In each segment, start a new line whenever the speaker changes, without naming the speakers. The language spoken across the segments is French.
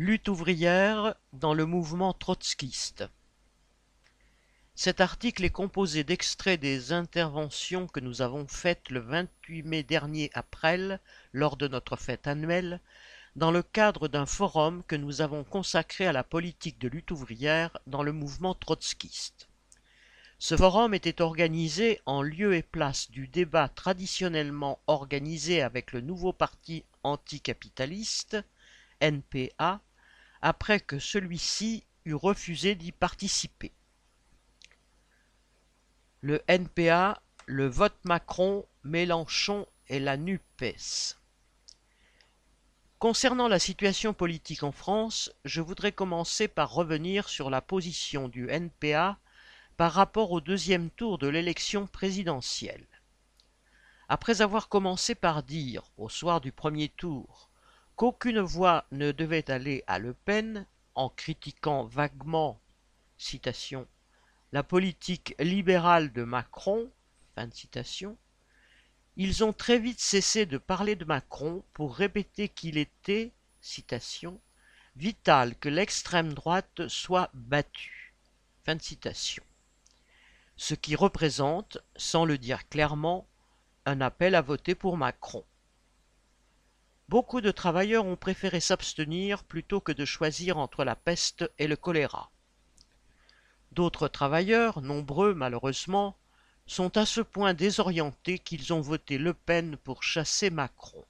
Lutte ouvrière dans le mouvement trotskiste. Cet article est composé d'extraits des interventions que nous avons faites le 28 mai dernier à Presles, lors de notre fête annuelle, dans le cadre d'un forum que nous avons consacré à la politique de lutte ouvrière dans le mouvement trotskiste. Ce forum était organisé en lieu et place du débat traditionnellement organisé avec le nouveau parti anticapitaliste, NPA, après que celui-ci eut refusé d'y participer. Le NPA, le vote Macron, Mélenchon et la NUPES. Concernant la situation politique en France, je voudrais commencer par revenir sur la position du NPA par rapport au deuxième tour de l'élection présidentielle. Après avoir commencé par dire, au soir du premier tour, qu'aucune voix ne devait aller à Le Pen en critiquant vaguement la politique libérale de Macron, ils ont très vite cessé de parler de Macron pour répéter qu'il était, vital que l'extrême droite soit battue. Ce qui représente, sans le dire clairement, un appel à voter pour Macron. Beaucoup de travailleurs ont préféré s'abstenir plutôt que de choisir entre la peste et le choléra. D'autres travailleurs, nombreux malheureusement, sont à ce point désorientés qu'ils ont voté Le Pen pour chasser Macron.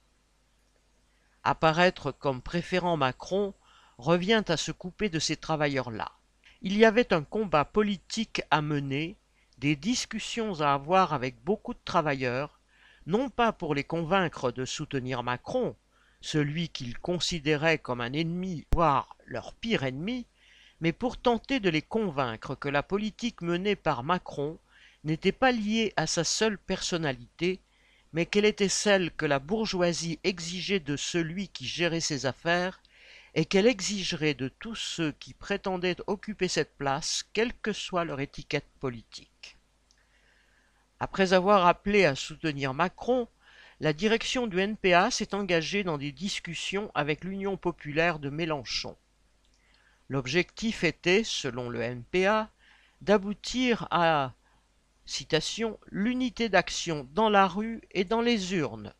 Apparaître comme préférant Macron revient à se couper de ces travailleurs-là. Il y avait un combat politique à mener, des discussions à avoir avec beaucoup de travailleurs, non pas pour les convaincre de soutenir Macron, celui qu'ils considéraient comme un ennemi, voire leur pire ennemi, mais pour tenter de les convaincre que la politique menée par Macron n'était pas liée à sa seule personnalité, mais qu'elle était celle que la bourgeoisie exigeait de celui qui gérait ses affaires, et qu'elle exigerait de tous ceux qui prétendaient occuper cette place, quelle que soit leur étiquette politique. Après avoir appelé à soutenir Macron, la direction du NPA s'est engagée dans des discussions avec l'Union populaire de Mélenchon. L'objectif était, selon le NPA, d'aboutir à l'unité d'action dans la rue et dans les urnes.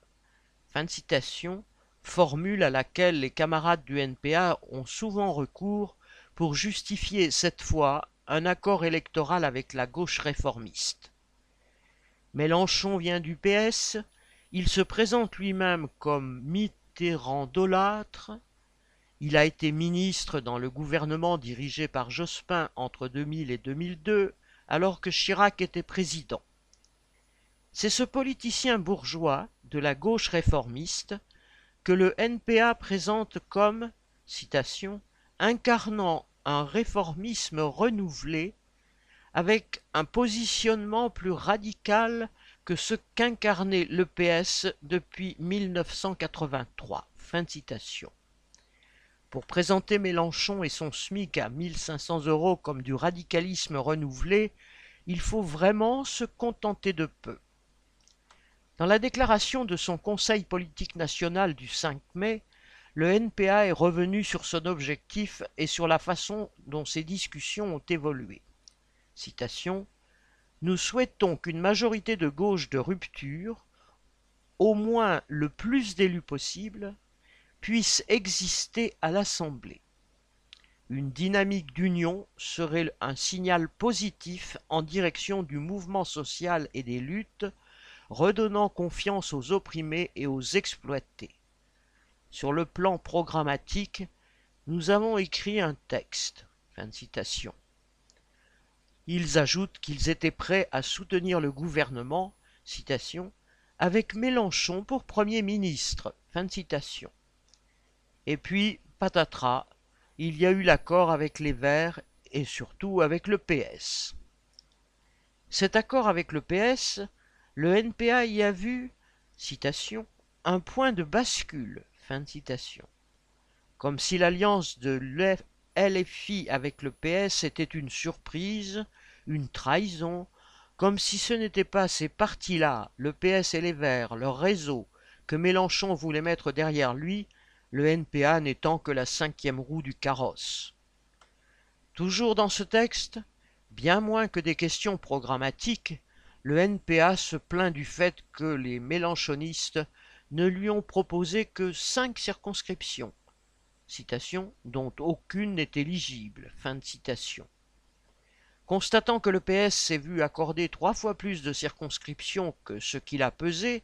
Fin de citation, formule à laquelle les camarades du NPA ont souvent recours pour justifier cette fois un accord électoral avec la gauche réformiste. Mélenchon vient du PS, il se présente lui-même comme Mitterrandolâtre. Il a été ministre dans le gouvernement dirigé par Jospin entre 2000 et 2002, alors que Chirac était président. C'est ce politicien bourgeois de la gauche réformiste que le NPA présente comme, citation, incarnant un réformisme renouvelé avec un positionnement plus radical ce qu'incarnait l'EPS depuis 1983. Fin citation. Pour présenter Mélenchon et son SMIC à 1500 euros comme du radicalisme renouvelé, il faut vraiment se contenter de peu. Dans la déclaration de son Conseil politique national du 5 mai, le NPA est revenu sur son objectif et sur la façon dont ces discussions ont évolué. Citation nous souhaitons qu'une majorité de gauche de rupture, au moins le plus d'élus possible, puisse exister à l'Assemblée. Une dynamique d'union serait un signal positif en direction du mouvement social et des luttes, redonnant confiance aux opprimés et aux exploités. Sur le plan programmatique, nous avons écrit un texte. Fin. Ils ajoutent qu'ils étaient prêts à soutenir le gouvernement, citation, avec Mélenchon pour Premier ministre. Fin de citation. Et puis, patatras, il y a eu l'accord avec les Verts et surtout avec le PS. Cet accord avec le PS, le NPA y a vu, citation, un point de bascule. Fin de citation. Comme si l'alliance de LFI avec le PS était une surprise, une trahison, comme si ce n'était pas ces partis-là, le PS et les Verts, leur réseau, que Mélenchon voulait mettre derrière lui, le NPA n'étant que la cinquième roue du carrosse. Toujours dans ce texte, bien moins que des questions programmatiques, le NPA se plaint du fait que les mélanchonistes ne lui ont proposé que cinq circonscriptions, dont aucune n'est éligible. Fin de citation. Constatant que le PS s'est vu accorder trois fois plus de circonscriptions que ce qu'il a pesé,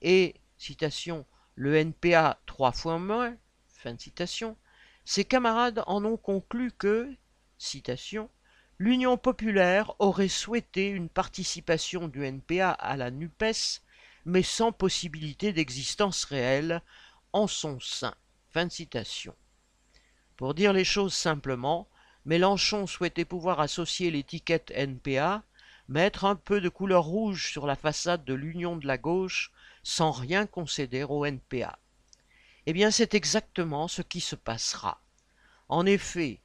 et, citation, le NPA trois fois moins, fin citation, ses camarades en ont conclu que, citation, l'Union populaire aurait souhaité une participation du NPA à la NUPES, mais sans possibilité d'existence réelle en son sein. Fin citation. Pour dire les choses simplement, Mélenchon souhaitait pouvoir associer l'étiquette NPA, mettre un peu de couleur rouge sur la façade de l'Union de la gauche sans rien concéder au NPA. Eh bien, c'est exactement ce qui se passera. En effet,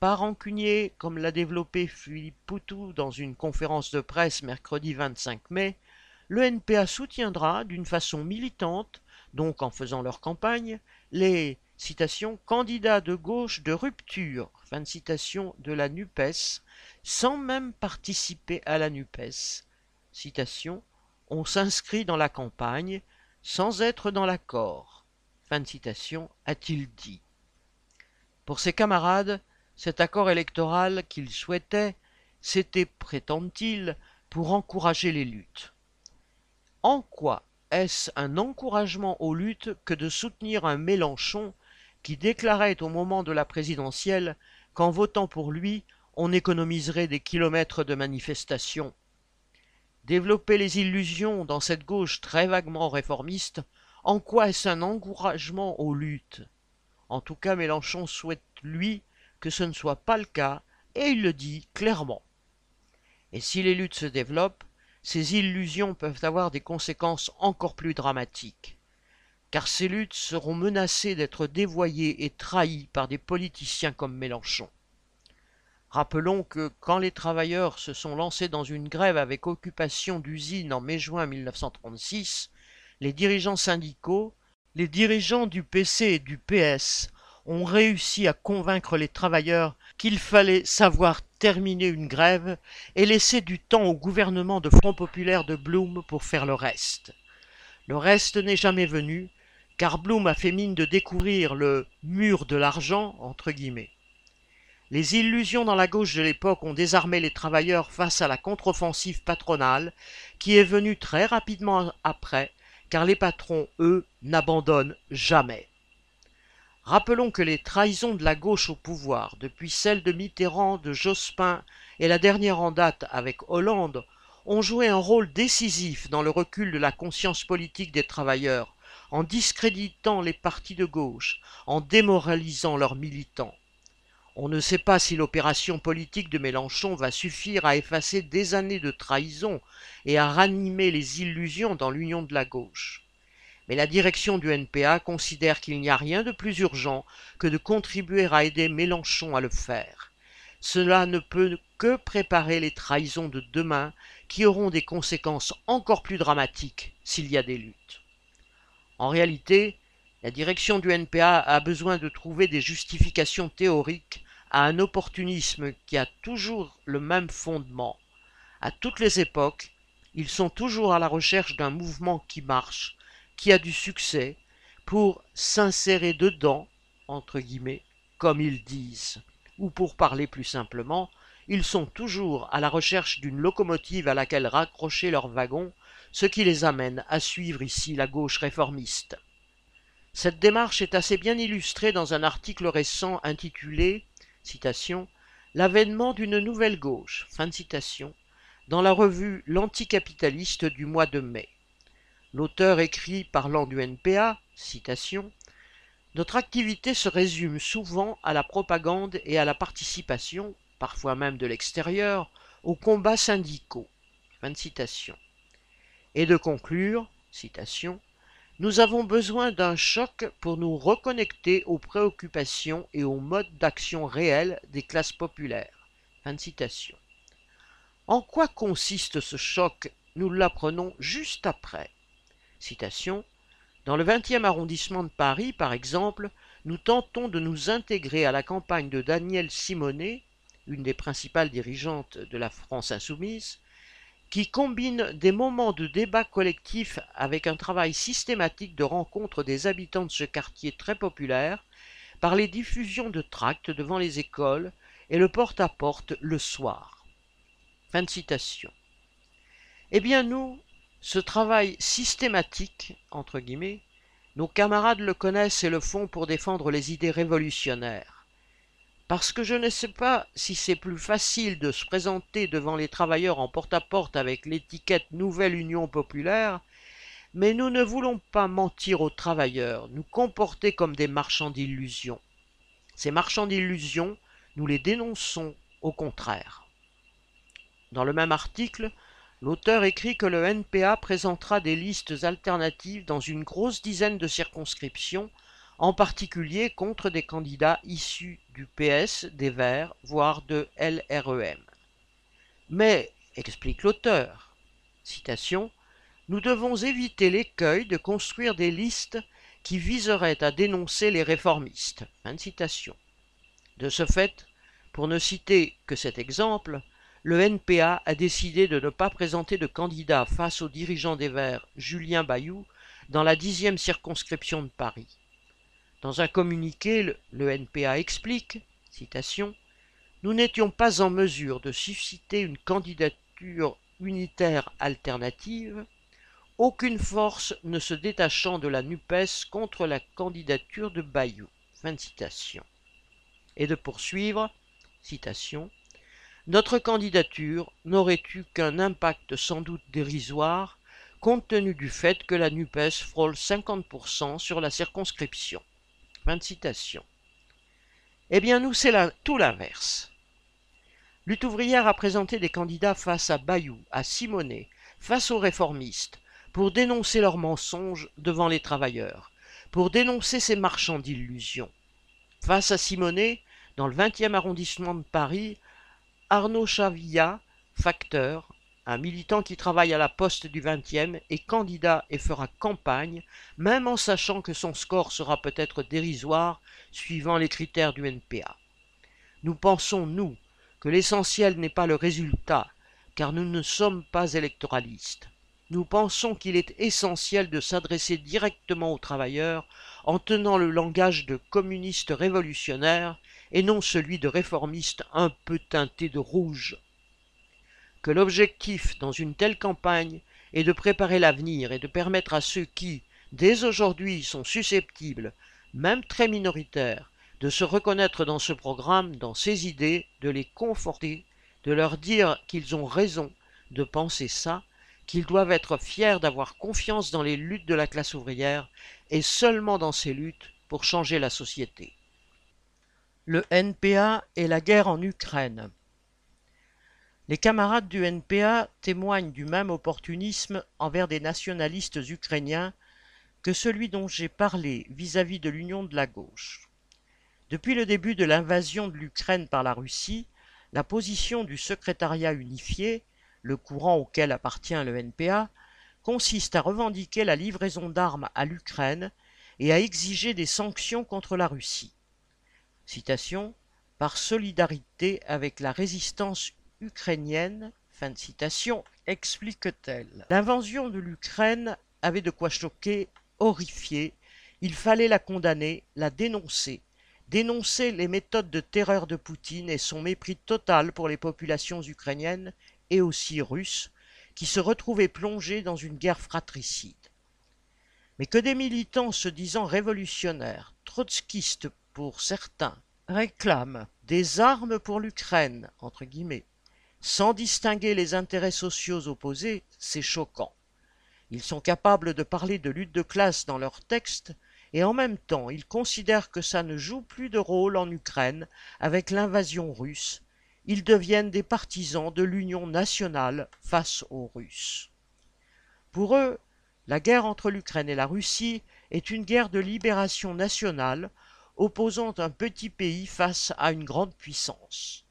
pas rancunier comme l'a développé Philippe Poutou dans une conférence de presse mercredi 25 mai, le NPA soutiendra d'une façon militante, donc en faisant leur campagne, les citation, candidats de gauche de rupture, fin de citation de la NUPES, sans même participer à la NUPES. Citation, on s'inscrit dans la campagne sans être dans l'accord. Fin de citation, a-t-il dit. Pour ses camarades, cet accord électoral qu'il souhaitait, c'était, prétend-il, pour encourager les luttes. En quoi est-ce un encouragement aux luttes que de soutenir un Mélenchon qui déclarait au moment de la présidentielle qu'en votant pour lui, on économiserait des kilomètres de manifestations. Développer les illusions dans cette gauche très vaguement réformiste, en quoi est-ce un encouragement aux luttes? En tout cas, Mélenchon souhaite, lui, que ce ne soit pas le cas, et il le dit clairement. Et si les luttes se développent, ces illusions peuvent avoir des conséquences encore plus dramatiques, car ces luttes seront menacées d'être dévoyées et trahies par des politiciens comme Mélenchon. Rappelons que quand les travailleurs se sont lancés dans une grève avec occupation d'usines en mai-juin 1936, les dirigeants syndicaux, les dirigeants du PC et du PS ont réussi à convaincre les travailleurs qu'il fallait savoir terminer une grève et laisser du temps au gouvernement de Front populaire de Blum pour faire le reste. Le reste n'est jamais venu, car Blum a fait mine de découvrir le mur de l'argent, entre guillemets. Les illusions dans la gauche de l'époque ont désarmé les travailleurs face à la contre-offensive patronale, qui est venue très rapidement après, car les patrons, eux, n'abandonnent jamais. Rappelons que les trahisons de la gauche au pouvoir, depuis celles de Mitterrand, de Jospin et la dernière en date avec Hollande, ont joué un rôle décisif dans le recul de la conscience politique des travailleurs, en discréditant les partis de gauche, en démoralisant leurs militants. On ne sait pas si l'opération politique de Mélenchon va suffire à effacer des années de trahison et à ranimer les illusions dans l'union de la gauche mais la direction du NPA considère qu'il n'y a rien de plus urgent que de contribuer à aider Mélenchon à le faire. Cela ne peut que préparer les trahisons de demain qui auront des conséquences encore plus dramatiques s'il y a des luttes. En réalité, la direction du NPA a besoin de trouver des justifications théoriques à un opportunisme qui a toujours le même fondement. À toutes les époques, ils sont toujours à la recherche d'un mouvement qui marche, qui a du succès pour s'insérer dedans, entre guillemets, comme ils disent. Ou pour parler plus simplement, ils sont toujours à la recherche d'une locomotive à laquelle raccrocher leur wagon, ce qui les amène à suivre ici la gauche réformiste. Cette démarche est assez bien illustrée dans un article récent intitulé L'avènement d'une nouvelle gauche, dans la revue L'anticapitaliste du mois de mai. L'auteur écrit parlant du NPA, citation, Notre activité se résume souvent à la propagande et à la participation, parfois même de l'extérieur, aux combats syndicaux. Et de conclure, citation, Nous avons besoin d'un choc pour nous reconnecter aux préoccupations et aux modes d'action réels des classes populaires. Fin citation. En quoi consiste ce choc? Nous l'apprenons juste après. Citation Dans le 20e arrondissement de Paris, par exemple, nous tentons de nous intégrer à la campagne de Danielle Simonet, une des principales dirigeantes de la France insoumise, qui combine des moments de débat collectif avec un travail systématique de rencontre des habitants de ce quartier très populaire par les diffusions de tracts devant les écoles et le porte-à-porte le soir. Fin de citation. Eh bien nous, ce travail systématique, entre guillemets, nos camarades le connaissent et le font pour défendre les idées révolutionnaires. Parce que je ne sais pas si c'est plus facile de se présenter devant les travailleurs en porte-à-porte avec l'étiquette Nouvelle Union Populaire, mais nous ne voulons pas mentir aux travailleurs, nous comporter comme des marchands d'illusions. Ces marchands d'illusions, nous les dénonçons au contraire. Dans le même article, L'auteur écrit que le NPA présentera des listes alternatives dans une grosse dizaine de circonscriptions, en particulier contre des candidats issus du PS, des Verts, voire de LREM. Mais, explique l'auteur, nous devons éviter l'écueil de construire des listes qui viseraient à dénoncer les réformistes. De ce fait, pour ne citer que cet exemple, le NPA a décidé de ne pas présenter de candidat face au dirigeant des Verts, Julien Bayou, dans la dixième circonscription de Paris. Dans un communiqué, le, NPA explique, citation, Nous n'étions pas en mesure de susciter une candidature unitaire alternative, aucune force ne se détachant de la NUPES contre la candidature de Bayou. Et de poursuivre, notre candidature n'aurait eu qu'un impact sans doute dérisoire, compte tenu du fait que la NUPES frôle 50% sur la circonscription. Fin de citation. Eh bien, nous, c'est tout l'inverse. Lutte ouvrière a présenté des candidats face à Bayou, à Simonet, face aux réformistes, pour dénoncer leurs mensonges devant les travailleurs, pour dénoncer ces marchands d'illusions. Face à Simonet, dans le 20e arrondissement de Paris, Arnaud Chavilla, facteur, un militant qui travaille à la poste du 20e, est candidat et fera campagne, même en sachant que son score sera peut-être dérisoire suivant les critères du NPA. Nous pensons, nous, que l'essentiel n'est pas le résultat, car nous ne sommes pas électoralistes. Nous pensons qu'il est essentiel de s'adresser directement aux travailleurs en tenant le langage de communistes révolutionnaires et non celui de réformistes un peu teintés de rouge. Que l'objectif dans une telle campagne est de préparer l'avenir et de permettre à ceux qui, dès aujourd'hui, sont susceptibles, même très minoritaires, de se reconnaître dans ce programme, dans ces idées, de les conforter, de leur dire qu'ils ont raison de penser ça, qu'ils doivent être fiers d'avoir confiance dans les luttes de la classe ouvrière et seulement dans ces luttes pour changer la société. Le NPA et la guerre en Ukraine. Les camarades du NPA témoignent du même opportunisme envers des nationalistes ukrainiens que celui dont j'ai parlé vis-à-vis de l'union de la gauche. Depuis le début de l'invasion de l'Ukraine par la Russie, la position du secrétariat unifié, le courant auquel appartient le NPA, consiste à revendiquer la livraison d'armes à l'Ukraine et à exiger des sanctions contre la Russie. Citation, par solidarité avec la résistance ukrainienne, fin de citation, explique-t-elle. L'invasion de l'Ukraine avait de quoi choquer, horrifier, il fallait la condamner, la dénoncer, dénoncer les méthodes de terreur de Poutine et son mépris total pour les populations ukrainiennes et aussi russes, qui se retrouvaient plongées dans une guerre fratricide. Mais que des militants se disant révolutionnaires, trotskistes pour certains, réclament des armes pour l'Ukraine, entre guillemets, sans distinguer les intérêts sociaux opposés, c'est choquant. Ils sont capables de parler de lutte de classe dans leurs textes, et en même temps ils considèrent que ça ne joue plus de rôle en Ukraine avec l'invasion russe, ils deviennent des partisans de l'union nationale face aux Russes. Pour eux, la guerre entre l'Ukraine et la Russie est une guerre de libération nationale opposant un petit pays face à une grande puissance.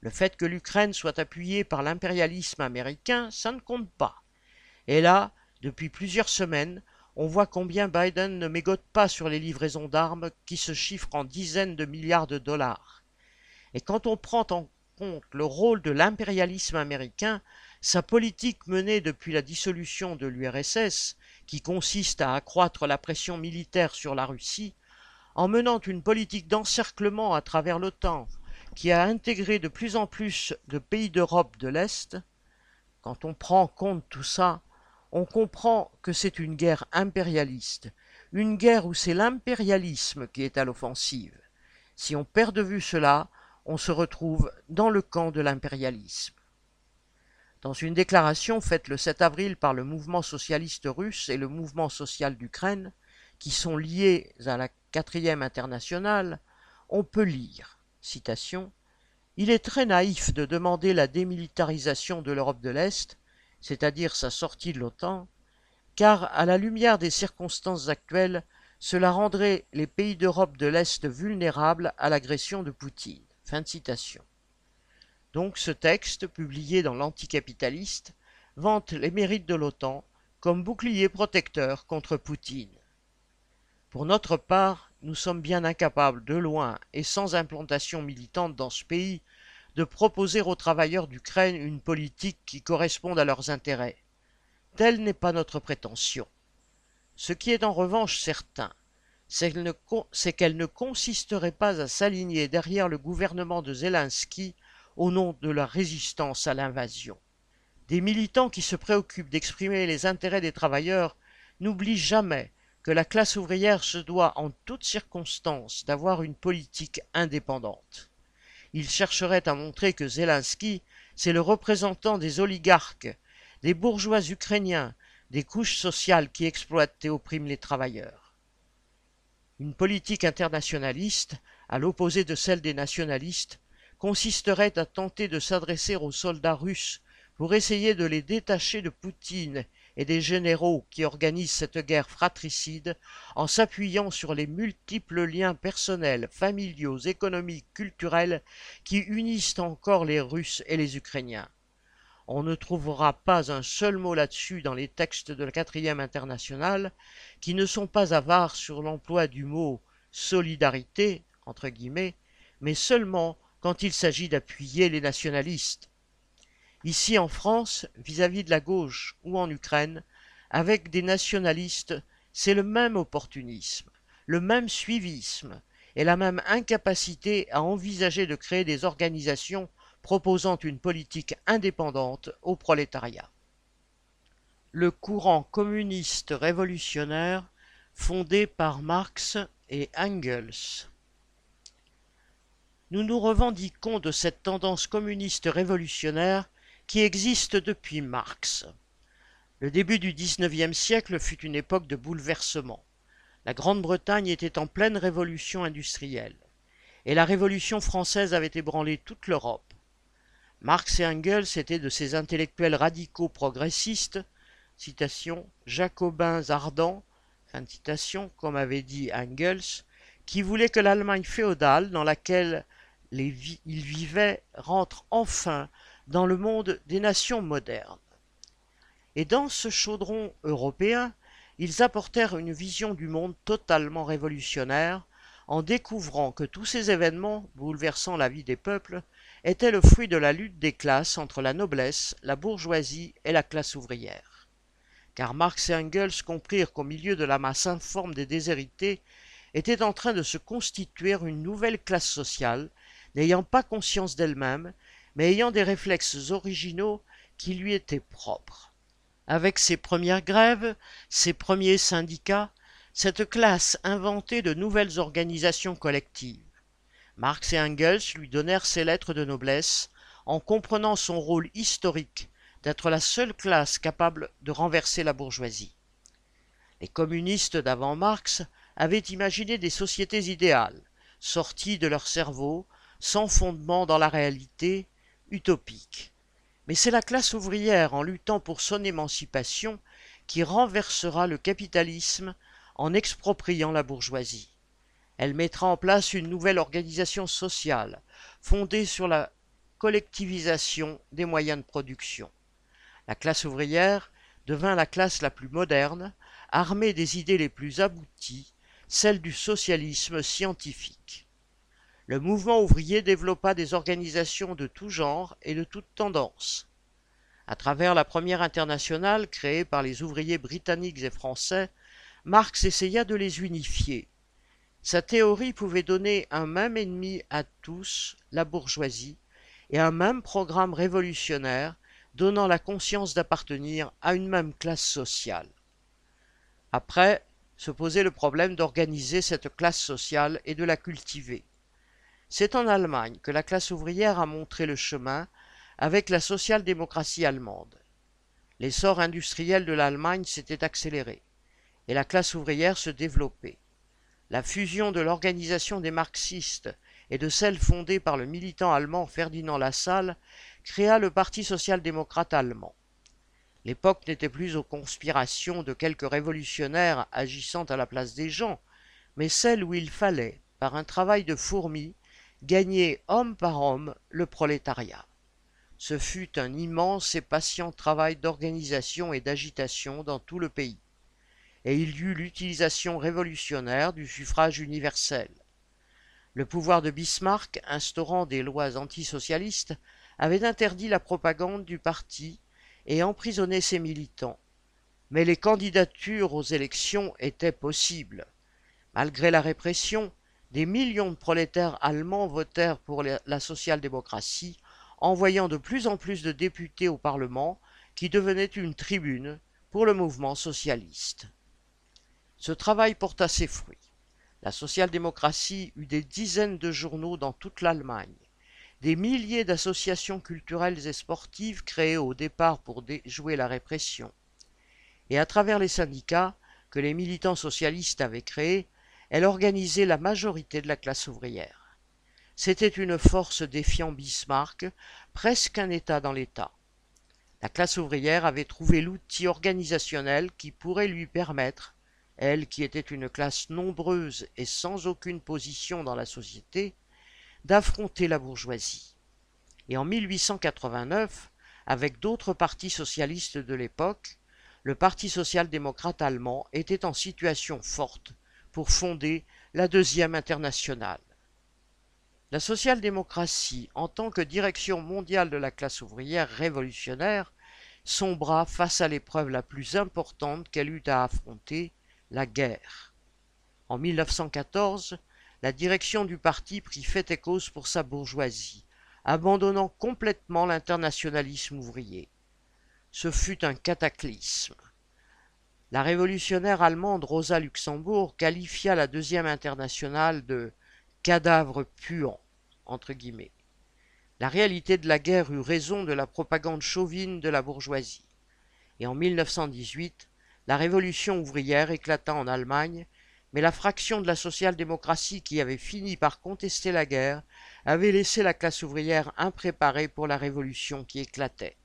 Le fait que l'Ukraine soit appuyée par l'impérialisme américain, ça ne compte pas. Et là, depuis plusieurs semaines, on voit combien Biden ne mégote pas sur les livraisons d'armes qui se chiffrent en dizaines de milliards de dollars. Et quand on prend en compte le rôle de l'impérialisme américain, sa politique menée depuis la dissolution de l'URSS, qui consiste à accroître la pression militaire sur la Russie, en menant une politique d'encerclement à travers l'OTAN, qui a intégré de plus en plus de pays d'Europe de l'Est, quand on prend compte tout ça, on comprend que c'est une guerre impérialiste, une guerre où c'est l'impérialisme qui est à l'offensive. Si on perd de vue cela, on se retrouve dans le camp de l'impérialisme. Dans une déclaration faite le 7 avril par le mouvement socialiste russe et le mouvement social d'Ukraine, qui sont liés à la quatrième internationale, on peut lire, Il est très naïf de demander la démilitarisation de l'Europe de l'Est, c'est-à-dire sa sortie de l'OTAN, car à la lumière des circonstances actuelles, cela rendrait les pays d'Europe de l'Est vulnérables à l'agression de Poutine. Donc ce texte, publié dans l'Anticapitaliste, vante les mérites de l'OTAN comme bouclier protecteur contre Poutine. Pour notre part, nous sommes bien incapables, de loin et sans implantation militante dans ce pays, de proposer aux travailleurs d'Ukraine une politique qui corresponde à leurs intérêts. Telle n'est pas notre prétention. Ce qui est en revanche certain, c'est qu'elle ne consisterait pas à s'aligner derrière le gouvernement de Zelensky au nom de la résistance à l'invasion. Des militants qui se préoccupent d'exprimer les intérêts des travailleurs n'oublient jamais que la classe ouvrière se doit en toutes circonstances d'avoir une politique indépendante. Ils chercheraient à montrer que Zelensky, c'est le représentant des oligarques, des bourgeois ukrainiens, des couches sociales qui exploitent et oppriment les travailleurs. Une politique internationaliste, à l'opposé de celle des nationalistes, consisterait à tenter de s'adresser aux soldats russes pour essayer de les détacher de Poutine et des généraux qui organisent cette guerre fratricide en s'appuyant sur les multiples liens personnels, familiaux, économiques, culturels qui unissent encore les Russes et les Ukrainiens. On ne trouvera pas un seul mot là-dessus dans les textes de la quatrième internationale, qui ne sont pas avares sur l'emploi du mot solidarité, entre guillemets, mais seulement quand il s'agit d'appuyer les nationalistes. Ici en France, vis-à-vis -vis de la gauche ou en Ukraine, avec des nationalistes, c'est le même opportunisme, le même suivisme et la même incapacité à envisager de créer des organisations proposant une politique indépendante au prolétariat. Le courant communiste révolutionnaire fondé par Marx et Engels. Nous nous revendiquons de cette tendance communiste révolutionnaire qui existe depuis Marx. Le début du XIXe siècle fut une époque de bouleversement. La Grande-Bretagne était en pleine révolution industrielle, et la Révolution française avait ébranlé toute l'Europe. Marx et Engels étaient de ces intellectuels radicaux progressistes, citation, jacobins ardents, fin comme avait dit Engels, qui voulaient que l'Allemagne féodale dans laquelle ils vivaient rentre enfin dans le monde des nations modernes. Et dans ce chaudron européen, ils apportèrent une vision du monde totalement révolutionnaire, en découvrant que tous ces événements, bouleversant la vie des peuples, était le fruit de la lutte des classes entre la noblesse, la bourgeoisie et la classe ouvrière. Car Marx et Engels comprirent qu'au milieu de la masse informe des déshérités était en train de se constituer une nouvelle classe sociale, n'ayant pas conscience d'elle-même, mais ayant des réflexes originaux qui lui étaient propres. Avec ses premières grèves, ses premiers syndicats, cette classe inventait de nouvelles organisations collectives. Marx et Engels lui donnèrent ses lettres de noblesse, en comprenant son rôle historique d'être la seule classe capable de renverser la bourgeoisie. Les communistes d'avant Marx avaient imaginé des sociétés idéales, sorties de leur cerveau, sans fondement dans la réalité, utopiques. Mais c'est la classe ouvrière, en luttant pour son émancipation, qui renversera le capitalisme en expropriant la bourgeoisie. Elle mettra en place une nouvelle organisation sociale, fondée sur la collectivisation des moyens de production. La classe ouvrière devint la classe la plus moderne, armé des idées les plus abouties, celles du socialisme scientifique. Le mouvement ouvrier développa des organisations de tout genre et de toutes tendances. À travers la première internationale créée par les ouvriers britanniques et français, Marx essaya de les unifier. Sa théorie pouvait donner un même ennemi à tous, la bourgeoisie, et un même programme révolutionnaire donnant la conscience d'appartenir à une même classe sociale. Après, se posait le problème d'organiser cette classe sociale et de la cultiver. C'est en Allemagne que la classe ouvrière a montré le chemin avec la social-démocratie allemande. L'essor industriel de l'Allemagne s'était accéléré et la classe ouvrière se développait. La fusion de l'organisation des marxistes et de celle fondée par le militant allemand Ferdinand Lassalle créa le Parti social-démocrate allemand. L'époque n'était plus aux conspirations de quelques révolutionnaires agissant à la place des gens, mais celle où il fallait, par un travail de fourmi, gagner homme par homme le prolétariat. Ce fut un immense et patient travail d'organisation et d'agitation dans tout le pays, et il y eut l'utilisation révolutionnaire du suffrage universel. Le pouvoir de Bismarck, instaurant des lois antisocialistes, avait interdit la propagande du parti et emprisonné ses militants. Mais les candidatures aux élections étaient possibles. Malgré la répression, des millions de prolétaires allemands votèrent pour la social-démocratie, envoyant de plus en plus de députés au Parlement, qui devenait une tribune pour le mouvement socialiste. Ce travail porta ses fruits. La social-démocratie eut des dizaines de journaux dans toute l'Allemagne, des milliers d'associations culturelles et sportives créées au départ pour déjouer la répression. Et à travers les syndicats que les militants socialistes avaient créés, elle organisait la majorité de la classe ouvrière. C'était une force défiant Bismarck, presque un État dans l'État. La classe ouvrière avait trouvé l'outil organisationnel qui pourrait lui permettre elle qui était une classe nombreuse et sans aucune position dans la société, d'affronter la bourgeoisie. Et en 1889, avec d'autres partis socialistes de l'époque, le Parti social-démocrate allemand était en situation forte pour fonder la deuxième internationale. La social-démocratie, en tant que direction mondiale de la classe ouvrière révolutionnaire, sombra face à l'épreuve la plus importante qu'elle eut à affronter, la guerre. En 1914, la direction du parti prit fait et cause pour sa bourgeoisie, abandonnant complètement l'internationalisme ouvrier. Ce fut un cataclysme. La révolutionnaire allemande Rosa Luxembourg qualifia la deuxième internationale de cadavre puant. La réalité de la guerre eut raison de la propagande chauvine de la bourgeoisie. Et en 1918, la révolution ouvrière éclata en Allemagne, mais la fraction de la social-démocratie qui avait fini par contester la guerre avait laissé la classe ouvrière impréparée pour la révolution qui éclatait.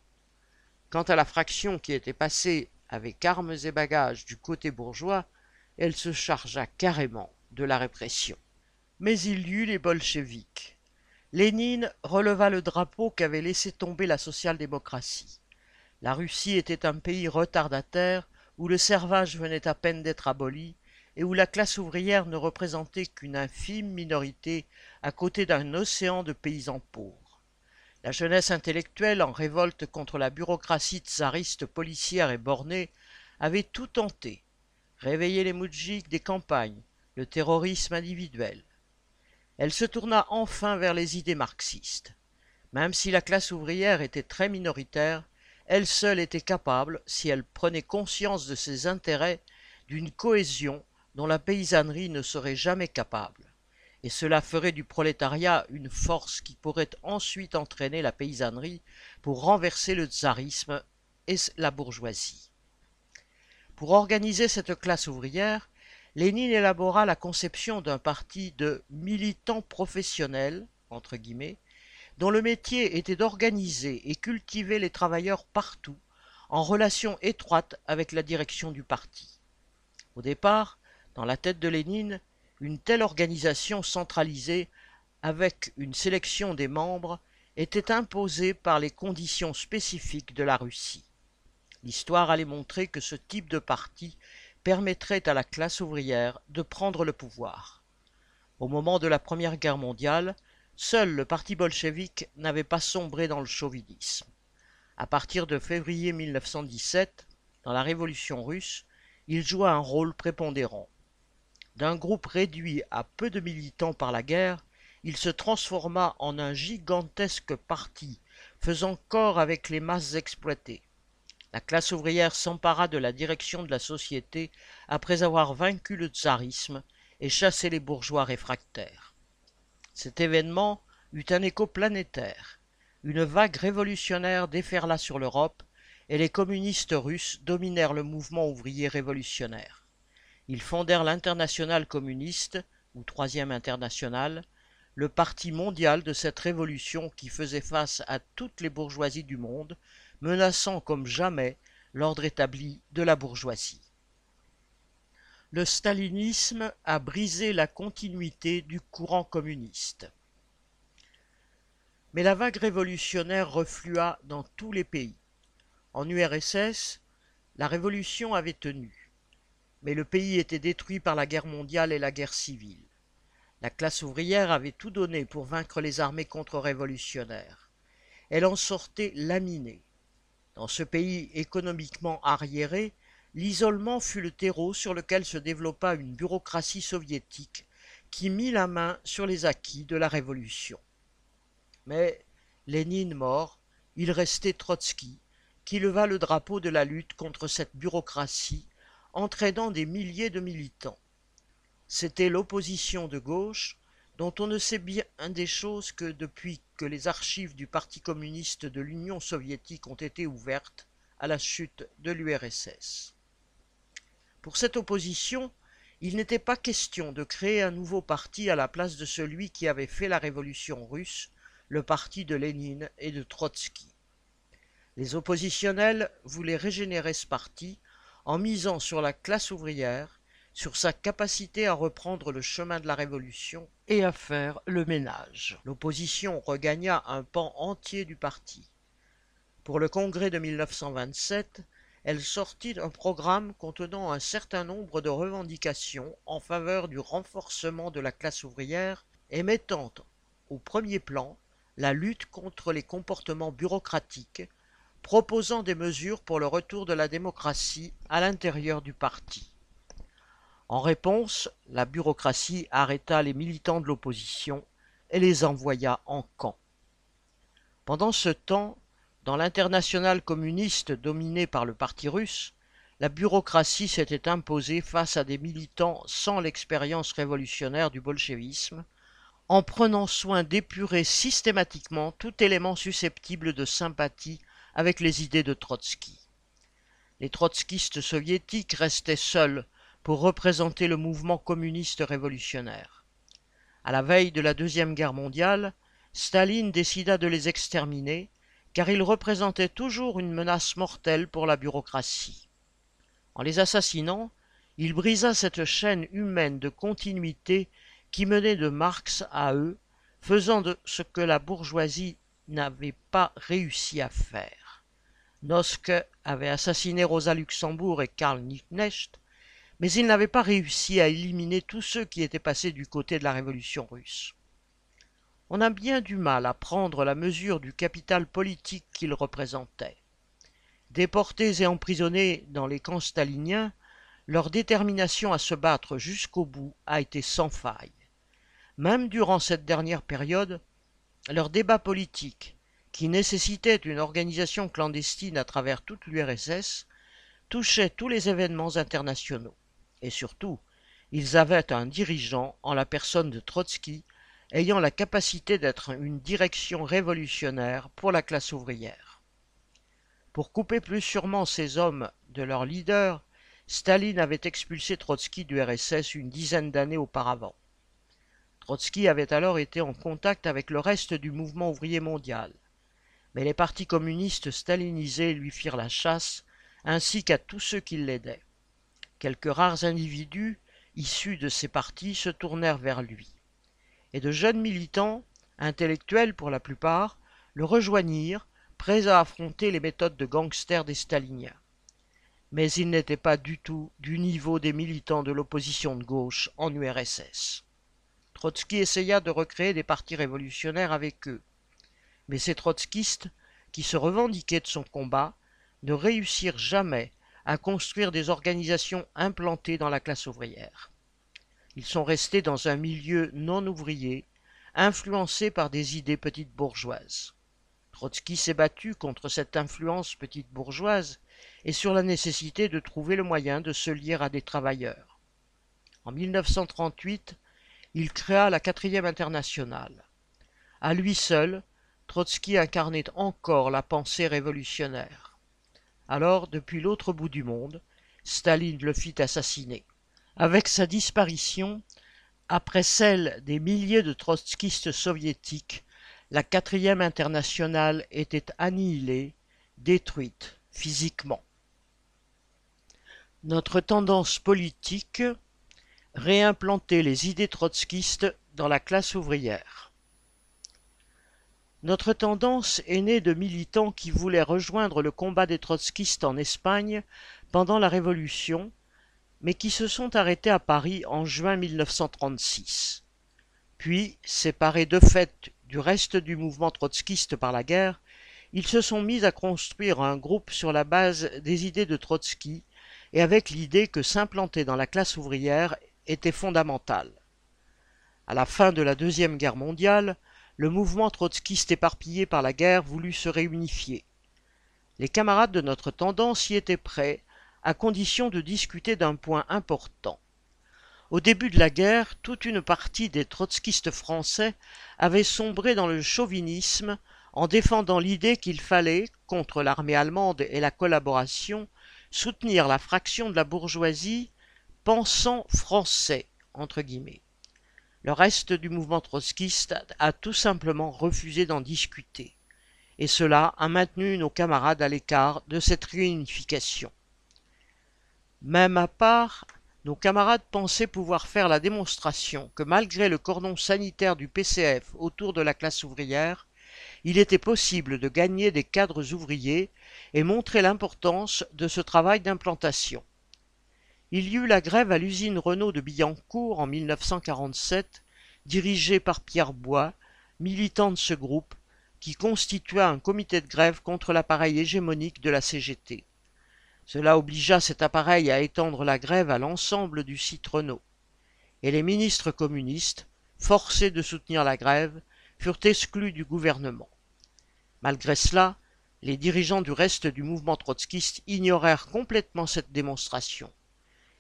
Quant à la fraction qui était passée avec armes et bagages du côté bourgeois, elle se chargea carrément de la répression. Mais il y eut les bolcheviks. Lénine releva le drapeau qu'avait laissé tomber la social-démocratie. La Russie était un pays retardataire où le servage venait à peine d'être aboli et où la classe ouvrière ne représentait qu'une infime minorité à côté d'un océan de paysans pauvres. La jeunesse intellectuelle, en révolte contre la bureaucratie tsariste policière et bornée, avait tout tenté, réveiller les moudjiks des campagnes, le terrorisme individuel. Elle se tourna enfin vers les idées marxistes. Même si la classe ouvrière était très minoritaire, elle seule était capable, si elle prenait conscience de ses intérêts, d'une cohésion dont la paysannerie ne serait jamais capable. Et cela ferait du prolétariat une force qui pourrait ensuite entraîner la paysannerie pour renverser le tsarisme et la bourgeoisie. Pour organiser cette classe ouvrière, Lénine élabora la conception d'un parti de militants professionnels, entre guillemets, dont le métier était d'organiser et cultiver les travailleurs partout, en relation étroite avec la direction du parti. Au départ, dans la tête de Lénine, une telle organisation centralisée, avec une sélection des membres, était imposée par les conditions spécifiques de la Russie. L'histoire allait montrer que ce type de parti permettrait à la classe ouvrière de prendre le pouvoir. Au moment de la Première Guerre mondiale, seul le parti bolchevique n'avait pas sombré dans le chauvinisme. À partir de février 1917, dans la Révolution russe, il joua un rôle prépondérant. D'un groupe réduit à peu de militants par la guerre, il se transforma en un gigantesque parti, faisant corps avec les masses exploitées. La classe ouvrière s'empara de la direction de la société après avoir vaincu le tsarisme et chassé les bourgeois réfractaires. Cet événement eut un écho planétaire. Une vague révolutionnaire déferla sur l'Europe et les communistes russes dominèrent le mouvement ouvrier révolutionnaire. Ils fondèrent l'Internationale communiste, ou Troisième Internationale, le parti mondial de cette révolution qui faisait face à toutes les bourgeoisies du monde, menaçant comme jamais l'ordre établi de la bourgeoisie. Le stalinisme a brisé la continuité du courant communiste. Mais la vague révolutionnaire reflua dans tous les pays. En URSS, la révolution avait tenu, mais le pays était détruit par la guerre mondiale et la guerre civile. La classe ouvrière avait tout donné pour vaincre les armées contre-révolutionnaires. Elle en sortait laminée. Dans ce pays économiquement arriéré, l'isolement fut le terreau sur lequel se développa une bureaucratie soviétique qui mit la main sur les acquis de la révolution. Mais Lénine mort, il restait Trotsky, qui leva le drapeau de la lutte contre cette bureaucratie, entraînant des milliers de militants. C'était l'opposition de gauche, dont on ne sait bien des choses que depuis que les archives du Parti communiste de l'Union soviétique ont été ouvertes à la chute de l'URSS. Pour cette opposition, il n'était pas question de créer un nouveau parti à la place de celui qui avait fait la révolution russe, le parti de Lénine et de Trotsky. Les oppositionnels voulaient régénérer ce parti en misant sur la classe ouvrière, sur sa capacité à reprendre le chemin de la révolution et à faire le ménage. L'opposition regagna un pan entier du parti. Pour le congrès de 1927, elle sortit un programme contenant un certain nombre de revendications en faveur du renforcement de la classe ouvrière et mettant au premier plan la lutte contre les comportements bureaucratiques proposant des mesures pour le retour de la démocratie à l'intérieur du parti. En réponse, la bureaucratie arrêta les militants de l'opposition et les envoya en camp. Pendant ce temps, dans l'internationale communiste dominée par le parti russe, la bureaucratie s'était imposée face à des militants sans l'expérience révolutionnaire du bolchevisme, en prenant soin d'épurer systématiquement tout élément susceptible de sympathie avec les idées de Trotsky. Les trotskistes soviétiques restaient seuls pour représenter le mouvement communiste révolutionnaire. À la veille de la Deuxième Guerre mondiale, Staline décida de les exterminer, car ils représentaient toujours une menace mortelle pour la bureaucratie. En les assassinant, il brisa cette chaîne humaine de continuité qui menait de Marx à eux, faisant de ce que la bourgeoisie n'avait pas réussi à faire. Noske avait assassiné Rosa Luxembourg et Karl Liebknecht, mais il n'avait pas réussi à éliminer tous ceux qui étaient passés du côté de la révolution russe. On a bien du mal à prendre la mesure du capital politique qu'ils représentaient. Déportés et emprisonnés dans les camps staliniens, leur détermination à se battre jusqu'au bout a été sans faille. Même durant cette dernière période, leur débat politique, qui nécessitait une organisation clandestine à travers toute l'URSS, touchait tous les événements internationaux. Et surtout, ils avaient un dirigeant en la personne de Trotsky, ayant la capacité d'être une direction révolutionnaire pour la classe ouvrière. Pour couper plus sûrement ces hommes de leur leader, Staline avait expulsé Trotsky du RSS une dizaine d'années auparavant. Trotsky avait alors été en contact avec le reste du mouvement ouvrier mondial mais les partis communistes stalinisés lui firent la chasse, ainsi qu'à tous ceux qui l'aidaient. Quelques rares individus, issus de ces partis, se tournèrent vers lui. Et de jeunes militants, intellectuels pour la plupart, le rejoignirent, prêts à affronter les méthodes de gangsters des staliniens. mais il n'était pas du tout du niveau des militants de l'opposition de gauche en URSS. Trotsky essaya de recréer des partis révolutionnaires avec eux, mais ces trotskistes, qui se revendiquaient de son combat, ne réussirent jamais à construire des organisations implantées dans la classe ouvrière. Ils sont restés dans un milieu non ouvrier, influencé par des idées petites bourgeoises. Trotsky s'est battu contre cette influence petite bourgeoise et sur la nécessité de trouver le moyen de se lier à des travailleurs. En 1938, il créa la quatrième internationale. À lui seul, Trotsky incarnait encore la pensée révolutionnaire. Alors, depuis l'autre bout du monde, Staline le fit assassiner. Avec sa disparition, après celle des milliers de trotskistes soviétiques, la quatrième internationale était annihilée, détruite physiquement. Notre tendance politique réimplanter les idées trotskistes dans la classe ouvrière. Notre tendance est née de militants qui voulaient rejoindre le combat des trotskistes en Espagne pendant la Révolution, mais qui se sont arrêtés à Paris en juin 1936. Puis, séparés de fait du reste du mouvement trotskiste par la guerre, ils se sont mis à construire un groupe sur la base des idées de Trotsky et avec l'idée que s'implanter dans la classe ouvrière était fondamental. À la fin de la Deuxième Guerre mondiale, le mouvement trotskiste éparpillé par la guerre voulut se réunifier. Les camarades de notre tendance y étaient prêts, à condition de discuter d'un point important. Au début de la guerre, toute une partie des trotskistes français avait sombré dans le chauvinisme en défendant l'idée qu'il fallait, contre l'armée allemande et la collaboration, soutenir la fraction de la bourgeoisie pensant français entre guillemets. Le reste du mouvement trotskiste a tout simplement refusé d'en discuter, et cela a maintenu nos camarades à l'écart de cette réunification. Même à part, nos camarades pensaient pouvoir faire la démonstration que malgré le cordon sanitaire du PCF autour de la classe ouvrière, il était possible de gagner des cadres ouvriers et montrer l'importance de ce travail d'implantation. Il y eut la grève à l'usine Renault de Billancourt en 1947, dirigée par Pierre Bois, militant de ce groupe, qui constitua un comité de grève contre l'appareil hégémonique de la CGT. Cela obligea cet appareil à étendre la grève à l'ensemble du site Renault. Et les ministres communistes, forcés de soutenir la grève, furent exclus du gouvernement. Malgré cela, les dirigeants du reste du mouvement trotskiste ignorèrent complètement cette démonstration.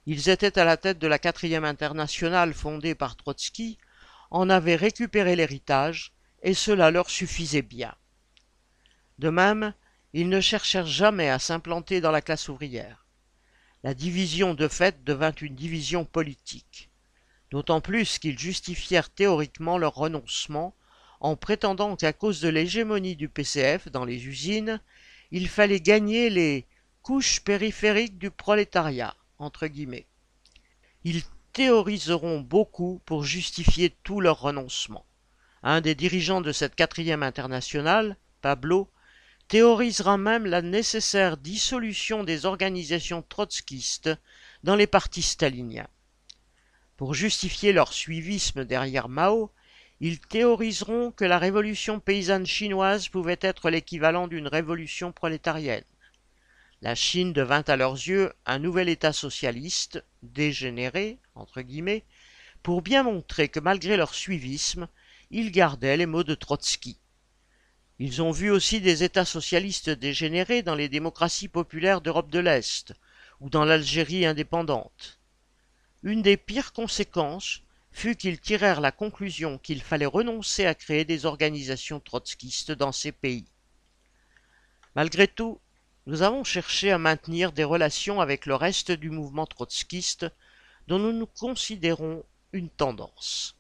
Ils étaient à la tête de la quatrième internationale fondée par Trotsky, en avaient récupéré l'héritage, et cela leur suffisait bien. De même, ils ne cherchèrent jamais à s'implanter dans la classe ouvrière. La division de fait devint une division politique, d'autant plus qu'ils justifièrent théoriquement leur renoncement en prétendant qu'à cause de l'hégémonie du PCF dans les usines, il fallait gagner les couches périphériques du prolétariat, Ils théoriseront beaucoup pour justifier tout leur renoncement. Un des dirigeants de cette quatrième internationale, Pablo, théorisera même la nécessaire dissolution des organisations trotskistes dans les partis staliniens. Pour justifier leur suivisme derrière Mao, ils théoriseront que la révolution paysanne chinoise pouvait être l'équivalent d'une révolution prolétarienne. La Chine devint à leurs yeux un nouvel État socialiste, dégénéré, pour bien montrer que malgré leur suivisme, ils gardaient les mots de Trotsky. Ils ont vu aussi des États socialistes dégénérés dans les démocraties populaires d'Europe de l'Est ou dans l'Algérie indépendante. Une des pires conséquences fut qu'ils tirèrent la conclusion qu'il fallait renoncer à créer des organisations trotskistes dans ces pays. Malgré tout, nous avons cherché à maintenir des relations avec le reste du mouvement trotskiste dont nous nous considérons une tendance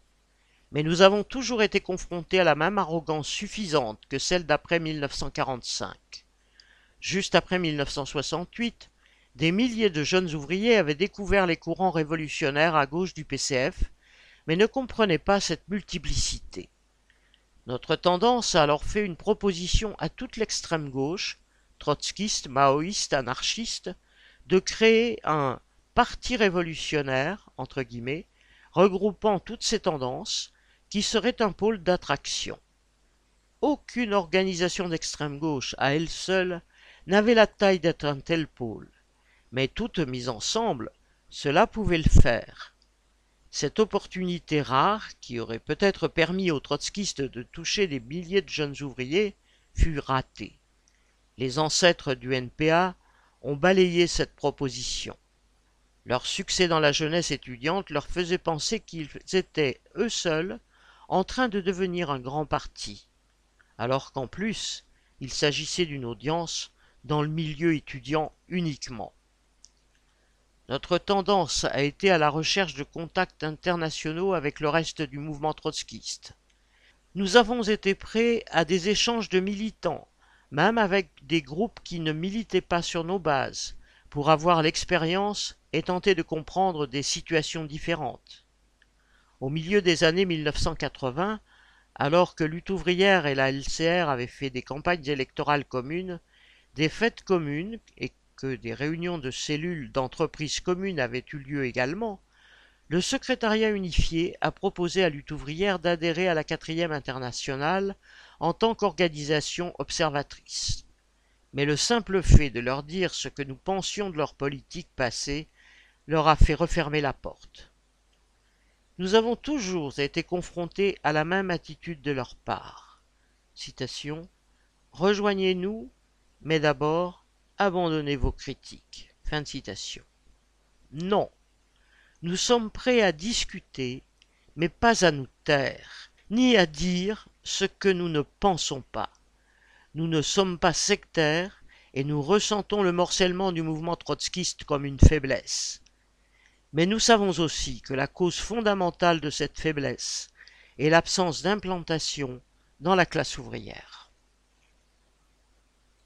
mais nous avons toujours été confrontés à la même arrogance suffisante que celle d'après 1945. Juste après 1968, des milliers de jeunes ouvriers avaient découvert les courants révolutionnaires à gauche du PCF, mais ne comprenaient pas cette multiplicité. Notre tendance a alors fait une proposition à toute l'extrême gauche, trotskiste, maoïste, anarchiste, de créer un parti révolutionnaire, entre guillemets, regroupant toutes ces tendances, qui serait un pôle d'attraction. Aucune organisation d'extrême gauche, à elle seule, n'avait la taille d'être un tel pôle, mais toutes mises ensemble, cela pouvait le faire. Cette opportunité rare, qui aurait peut-être permis aux trotskistes de toucher des milliers de jeunes ouvriers, fut ratée. Les ancêtres du NPA ont balayé cette proposition. Leur succès dans la jeunesse étudiante leur faisait penser qu'ils étaient, eux seuls, en train de devenir un grand parti, alors qu'en plus, il s'agissait d'une audience dans le milieu étudiant uniquement. Notre tendance a été à la recherche de contacts internationaux avec le reste du mouvement trotskiste. Nous avons été prêts à des échanges de militants, même avec des groupes qui ne militaient pas sur nos bases, pour avoir l'expérience et tenter de comprendre des situations différentes. Au milieu des années 1980, alors que Lutte ouvrière et la LCR avaient fait des campagnes électorales communes, des fêtes communes et que des réunions de cellules d'entreprises communes avaient eu lieu également, le secrétariat unifié a proposé à Lutte ouvrière d'adhérer à la quatrième internationale en tant qu'organisation observatrice. Mais le simple fait de leur dire ce que nous pensions de leur politique passée leur a fait refermer la porte. Nous avons toujours été confrontés à la même attitude de leur part. Citation Rejoignez-nous, mais d'abord abandonnez vos critiques. Fin de citation. Non, nous sommes prêts à discuter, mais pas à nous taire, ni à dire ce que nous ne pensons pas. Nous ne sommes pas sectaires et nous ressentons le morcellement du mouvement trotskiste comme une faiblesse. Mais nous savons aussi que la cause fondamentale de cette faiblesse est l'absence d'implantation dans la classe ouvrière.